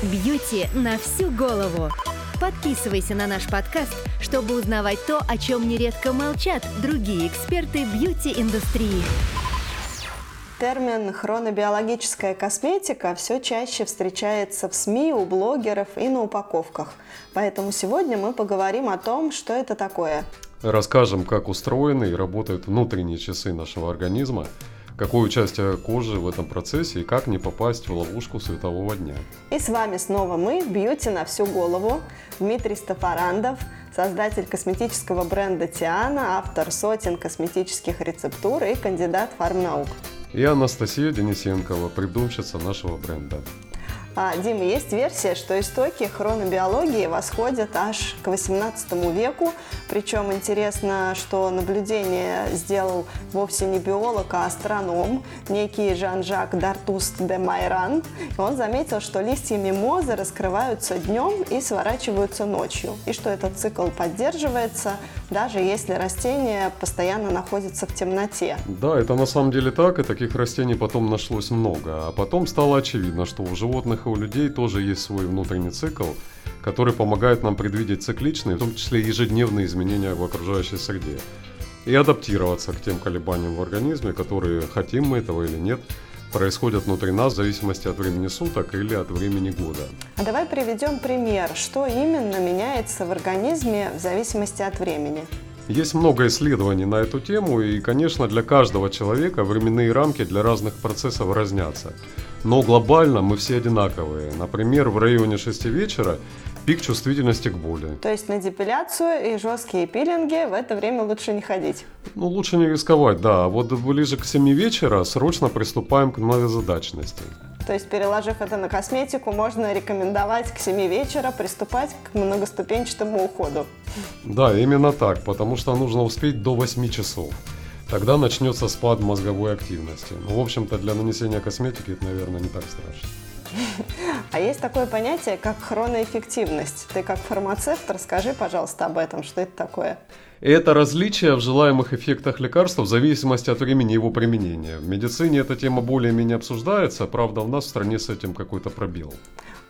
Бьюти на всю голову. Подписывайся на наш подкаст, чтобы узнавать то, о чем нередко молчат другие эксперты бьюти-индустрии. Термин хронобиологическая косметика все чаще встречается в СМИ, у блогеров и на упаковках. Поэтому сегодня мы поговорим о том, что это такое. Расскажем, как устроены и работают внутренние часы нашего организма, какое участие кожи в этом процессе и как не попасть в ловушку светового дня. И с вами снова мы, Бьюти на всю голову, Дмитрий Стафарандов, создатель косметического бренда Тиана, автор сотен косметических рецептур и кандидат фармнаук. И Анастасия Денисенкова, придумщица нашего бренда. А, Дима, есть версия, что истоки хронобиологии восходят аж к 18 веку. Причем интересно, что наблюдение сделал вовсе не биолог, а астроном, некий Жан-Жак Дартуст де Майран. Он заметил, что листья мимозы раскрываются днем и сворачиваются ночью. И что этот цикл поддерживается, даже если растение постоянно находится в темноте. Да, это на самом деле так, и таких растений потом нашлось много. А потом стало очевидно, что у животных у людей тоже есть свой внутренний цикл, который помогает нам предвидеть цикличные, в том числе ежедневные изменения в окружающей среде. И адаптироваться к тем колебаниям в организме, которые, хотим мы этого или нет, происходят внутри нас в зависимости от времени суток или от времени года. А давай приведем пример, что именно меняется в организме в зависимости от времени. Есть много исследований на эту тему, и, конечно, для каждого человека временные рамки для разных процессов разнятся. Но глобально мы все одинаковые. Например, в районе 6 вечера пик чувствительности к боли. То есть на депиляцию и жесткие пилинги в это время лучше не ходить? Ну, лучше не рисковать, да. Вот ближе к 7 вечера срочно приступаем к многозадачности. То есть, переложив это на косметику, можно рекомендовать к 7 вечера приступать к многоступенчатому уходу. Да, именно так, потому что нужно успеть до 8 часов тогда начнется спад мозговой активности. Ну, в общем-то, для нанесения косметики это, наверное, не так страшно. А есть такое понятие, как хроноэффективность. Ты как фармацевт, расскажи, пожалуйста, об этом, что это такое. Это различие в желаемых эффектах лекарства в зависимости от времени его применения. В медицине эта тема более-менее обсуждается, правда, у нас в стране с этим какой-то пробел.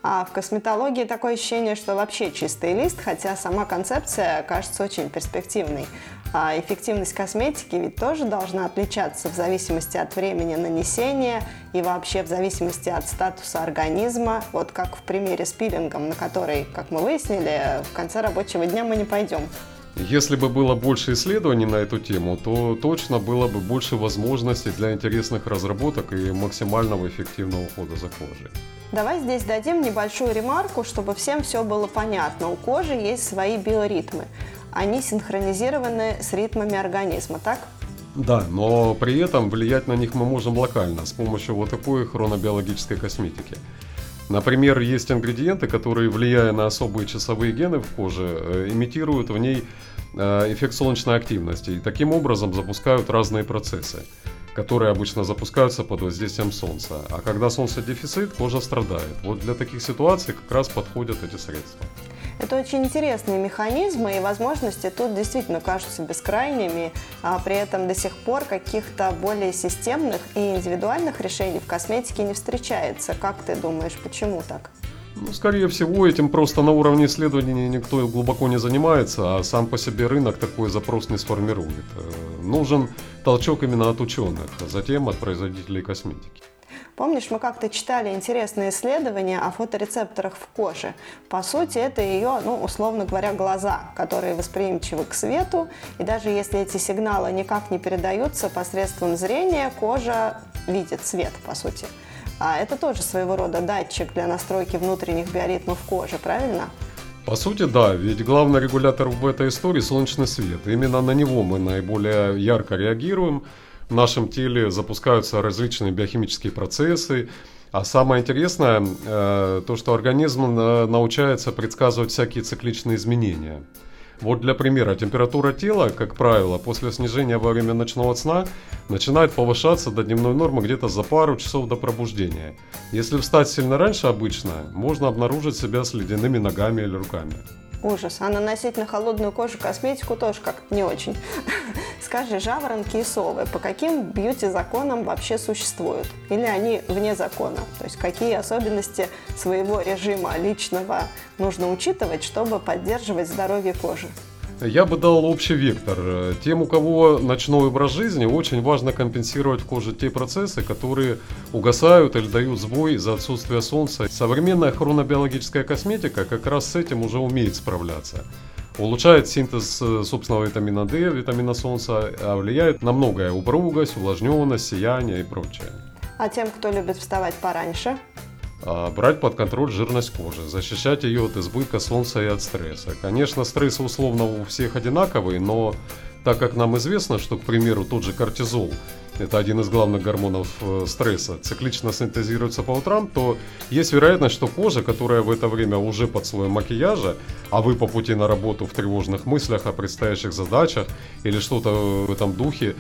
А в косметологии такое ощущение, что вообще чистый лист, хотя сама концепция кажется очень перспективной. А эффективность косметики ведь тоже должна отличаться в зависимости от времени нанесения и вообще в зависимости от статуса организма. Вот как в примере с пилингом, на который, как мы выяснили, в конце рабочего дня мы не пойдем. Если бы было больше исследований на эту тему, то точно было бы больше возможностей для интересных разработок и максимального эффективного ухода за кожей. Давай здесь дадим небольшую ремарку, чтобы всем все было понятно. У кожи есть свои биоритмы они синхронизированы с ритмами организма, так? Да, но при этом влиять на них мы можем локально с помощью вот такой хронобиологической косметики. Например, есть ингредиенты, которые, влияя на особые часовые гены в коже, э, имитируют в ней э, эффект солнечной активности и таким образом запускают разные процессы, которые обычно запускаются под воздействием солнца. А когда солнце дефицит, кожа страдает. Вот для таких ситуаций как раз подходят эти средства. Это очень интересные механизмы, и возможности тут действительно кажутся бескрайними, а при этом до сих пор каких-то более системных и индивидуальных решений в косметике не встречается. Как ты думаешь, почему так? Ну, скорее всего, этим просто на уровне исследований никто глубоко не занимается, а сам по себе рынок такой запрос не сформирует. Э, нужен толчок именно от ученых, а затем от производителей косметики. Помнишь, мы как-то читали интересные исследования о фоторецепторах в коже. По сути, это ее, ну, условно говоря, глаза, которые восприимчивы к свету. И даже если эти сигналы никак не передаются посредством зрения, кожа видит свет, по сути. А это тоже своего рода датчик для настройки внутренних биоритмов кожи, правильно? По сути, да, ведь главный регулятор в этой истории – солнечный свет. Именно на него мы наиболее ярко реагируем – в нашем теле запускаются различные биохимические процессы. А самое интересное, э, то, что организм научается предсказывать всякие цикличные изменения. Вот для примера, температура тела, как правило, после снижения во время ночного сна начинает повышаться до дневной нормы где-то за пару часов до пробуждения. Если встать сильно раньше обычно, можно обнаружить себя с ледяными ногами или руками. Ужас. А наносить на холодную кожу косметику тоже как не очень. Скажи, жаворонки и совы по каким бьюти-законам вообще существуют? Или они вне закона? То есть какие особенности своего режима личного нужно учитывать, чтобы поддерживать здоровье кожи? Я бы дал общий вектор. Тем, у кого ночной образ жизни, очень важно компенсировать в коже те процессы, которые угасают или дают сбой из-за отсутствия солнца. Современная хронобиологическая косметика как раз с этим уже умеет справляться. Улучшает синтез э, собственного витамина D, витамина солнца, а влияет на многое. Упругость, увлажненность, сияние и прочее. А тем, кто любит вставать пораньше? А, брать под контроль жирность кожи, защищать ее от избытка солнца и от стресса. Конечно, стресс условно у всех одинаковый, но так как нам известно, что, к примеру, тот же кортизол это один из главных гормонов э, стресса, циклично синтезируется по утрам, то есть вероятность, что кожа, которая в это время уже под слоем макияжа, а вы по пути на работу в тревожных мыслях о предстоящих задачах или что-то в этом духе,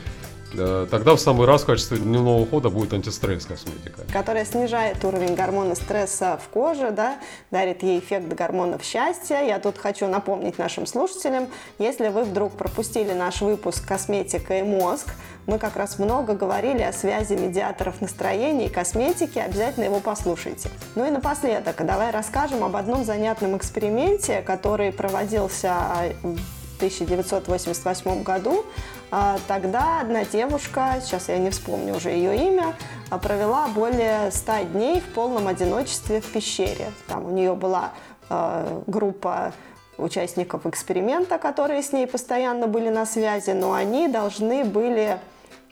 тогда в самый раз в качестве дневного ухода будет антистресс косметика. Которая снижает уровень гормона стресса в коже, да, дарит ей эффект гормонов счастья. Я тут хочу напомнить нашим слушателям, если вы вдруг пропустили наш выпуск «Косметика и мозг», мы как раз много говорили о связи медиаторов настроения и косметики, обязательно его послушайте. Ну и напоследок, давай расскажем об одном занятном эксперименте, который проводился в 1988 году тогда одна девушка, сейчас я не вспомню уже ее имя, а, провела более 100 дней в полном одиночестве в пещере. Там у нее была а, группа участников эксперимента, которые с ней постоянно были на связи, но они должны были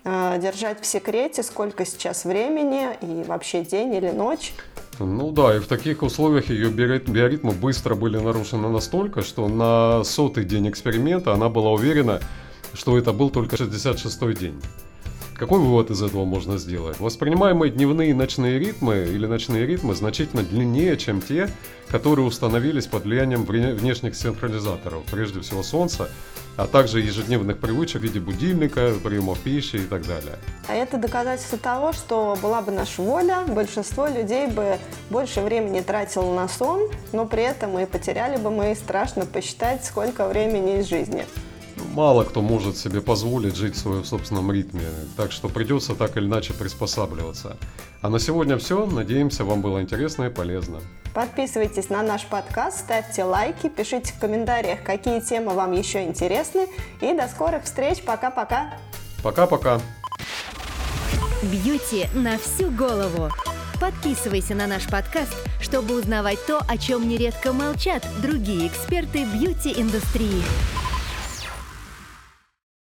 держать в секрете, сколько сейчас времени и вообще день или ночь. Ну да, и в таких условиях ее биоритмы быстро были нарушены настолько, что на сотый день эксперимента она была уверена, что это был только 66-й день. Какой вывод из этого можно сделать? Воспринимаемые дневные и ночные ритмы или ночные ритмы значительно длиннее, чем те, которые установились под влиянием внешних синхронизаторов, прежде всего Солнца, а также ежедневных привычек в виде будильника, приема пищи и так далее. А это доказательство того, что была бы наша воля, большинство людей бы больше времени тратило на сон, но при этом мы потеряли бы мы страшно посчитать, сколько времени из жизни мало кто может себе позволить жить в своем собственном ритме, так что придется так или иначе приспосабливаться. А на сегодня все. Надеемся, вам было интересно и полезно. Подписывайтесь на наш подкаст, ставьте лайки, пишите в комментариях, какие темы вам еще интересны. И до скорых встреч. Пока-пока. Пока-пока. Бьюти на всю голову. Подписывайся на наш подкаст, чтобы узнавать то, о чем нередко молчат другие эксперты бьюти-индустрии.